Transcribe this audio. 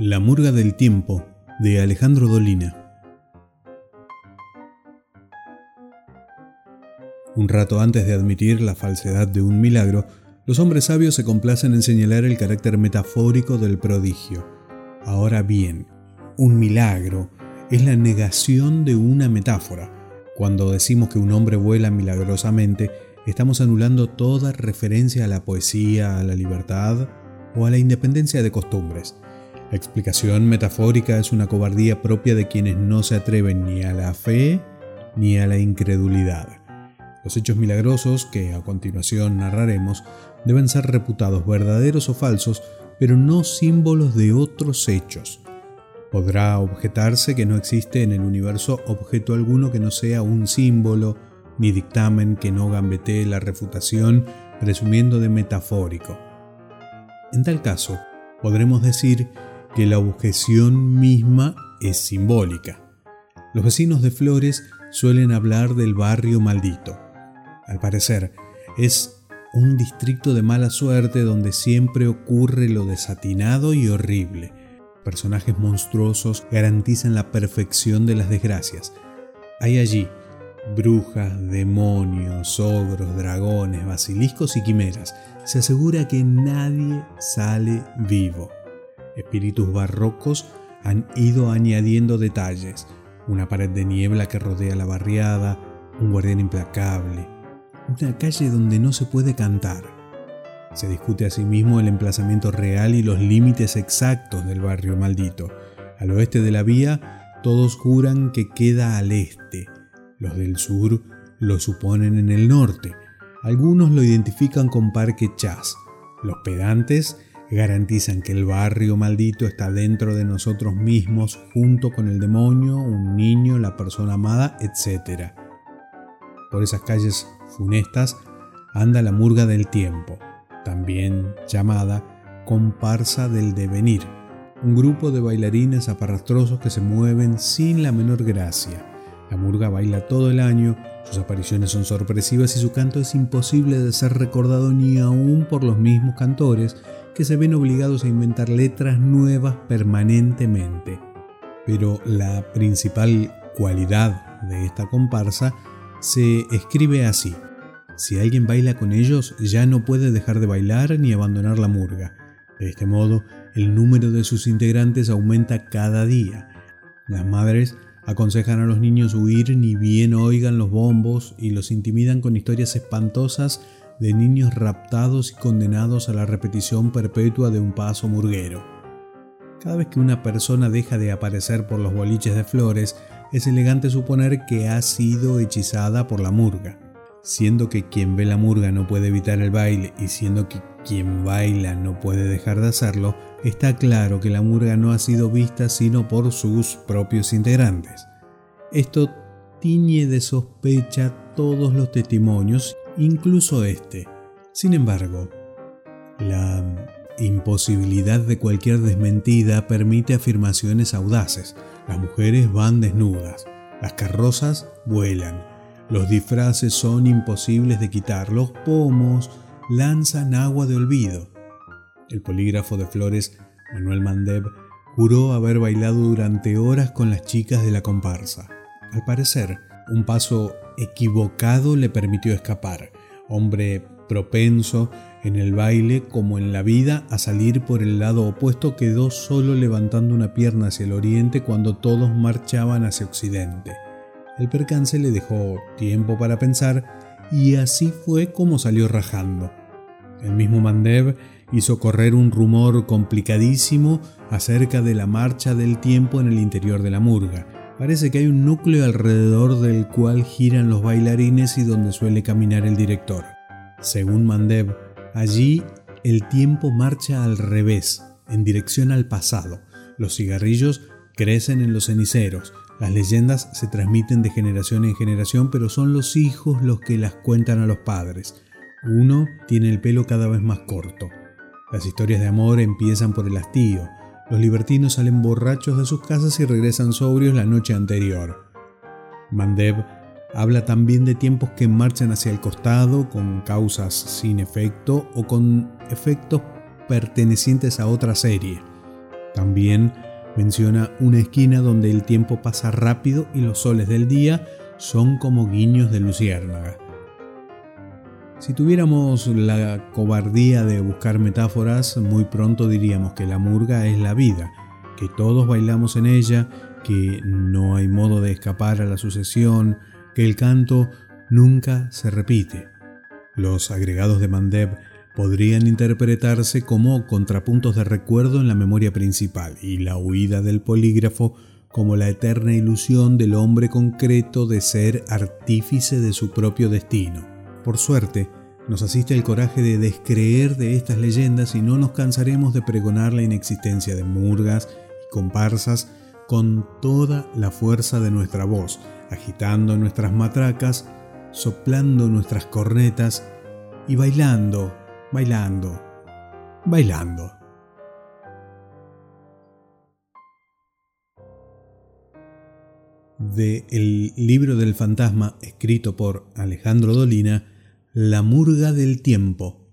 La Murga del Tiempo de Alejandro Dolina. Un rato antes de admitir la falsedad de un milagro, los hombres sabios se complacen en señalar el carácter metafórico del prodigio. Ahora bien, un milagro es la negación de una metáfora. Cuando decimos que un hombre vuela milagrosamente, estamos anulando toda referencia a la poesía, a la libertad o a la independencia de costumbres. La explicación metafórica es una cobardía propia de quienes no se atreven ni a la fe ni a la incredulidad. Los hechos milagrosos que a continuación narraremos deben ser reputados verdaderos o falsos, pero no símbolos de otros hechos. Podrá objetarse que no existe en el universo objeto alguno que no sea un símbolo, ni dictamen que no gambetee la refutación presumiendo de metafórico. En tal caso, podremos decir que la objeción misma es simbólica. Los vecinos de Flores suelen hablar del barrio maldito. Al parecer, es un distrito de mala suerte donde siempre ocurre lo desatinado y horrible. Personajes monstruosos garantizan la perfección de las desgracias. Hay allí brujas, demonios, ogros, dragones, basiliscos y quimeras. Se asegura que nadie sale vivo espíritus barrocos han ido añadiendo detalles, una pared de niebla que rodea la barriada, un guardián implacable, una calle donde no se puede cantar. Se discute asimismo el emplazamiento real y los límites exactos del barrio maldito. Al oeste de la vía, todos juran que queda al este. Los del sur lo suponen en el norte. Algunos lo identifican con Parque Chas. Los pedantes garantizan que el barrio maldito está dentro de nosotros mismos junto con el demonio, un niño, la persona amada, etc. Por esas calles funestas anda la murga del tiempo, también llamada comparsa del devenir, un grupo de bailarines aparastrosos que se mueven sin la menor gracia. La murga baila todo el año, sus apariciones son sorpresivas y su canto es imposible de ser recordado ni aún por los mismos cantores que se ven obligados a inventar letras nuevas permanentemente. Pero la principal cualidad de esta comparsa se escribe así. Si alguien baila con ellos, ya no puede dejar de bailar ni abandonar la murga. De este modo, el número de sus integrantes aumenta cada día. Las madres aconsejan a los niños huir ni bien oigan los bombos y los intimidan con historias espantosas de niños raptados y condenados a la repetición perpetua de un paso murguero. Cada vez que una persona deja de aparecer por los boliches de flores, es elegante suponer que ha sido hechizada por la murga. Siendo que quien ve la murga no puede evitar el baile y siendo que quien baila no puede dejar de hacerlo, está claro que la murga no ha sido vista sino por sus propios integrantes. Esto tiñe de sospecha todos los testimonios incluso este. Sin embargo, la imposibilidad de cualquier desmentida permite afirmaciones audaces. Las mujeres van desnudas, las carrozas vuelan, los disfraces son imposibles de quitar, los pomos lanzan agua de olvido. El polígrafo de flores, Manuel Mandeb, juró haber bailado durante horas con las chicas de la comparsa. Al parecer, un paso equivocado le permitió escapar. Hombre propenso en el baile como en la vida a salir por el lado opuesto, quedó solo levantando una pierna hacia el oriente cuando todos marchaban hacia occidente. El percance le dejó tiempo para pensar y así fue como salió rajando. El mismo Mandev hizo correr un rumor complicadísimo acerca de la marcha del tiempo en el interior de la murga Parece que hay un núcleo alrededor del cual giran los bailarines y donde suele caminar el director. Según Mandev, allí el tiempo marcha al revés, en dirección al pasado. Los cigarrillos crecen en los ceniceros. Las leyendas se transmiten de generación en generación, pero son los hijos los que las cuentan a los padres. Uno tiene el pelo cada vez más corto. Las historias de amor empiezan por el hastío, los libertinos salen borrachos de sus casas y regresan sobrios la noche anterior. Mandev habla también de tiempos que marchan hacia el costado con causas sin efecto o con efectos pertenecientes a otra serie. También menciona una esquina donde el tiempo pasa rápido y los soles del día son como guiños de luciérnaga. Si tuviéramos la cobardía de buscar metáforas, muy pronto diríamos que la murga es la vida, que todos bailamos en ella, que no hay modo de escapar a la sucesión, que el canto nunca se repite. Los agregados de Mandeb podrían interpretarse como contrapuntos de recuerdo en la memoria principal y la huida del polígrafo como la eterna ilusión del hombre concreto de ser artífice de su propio destino. Por suerte, nos asiste el coraje de descreer de estas leyendas y no nos cansaremos de pregonar la inexistencia de murgas y comparsas con toda la fuerza de nuestra voz, agitando nuestras matracas, soplando nuestras cornetas y bailando bailando, bailando. De el libro del fantasma escrito por Alejandro Dolina, La murga del tiempo,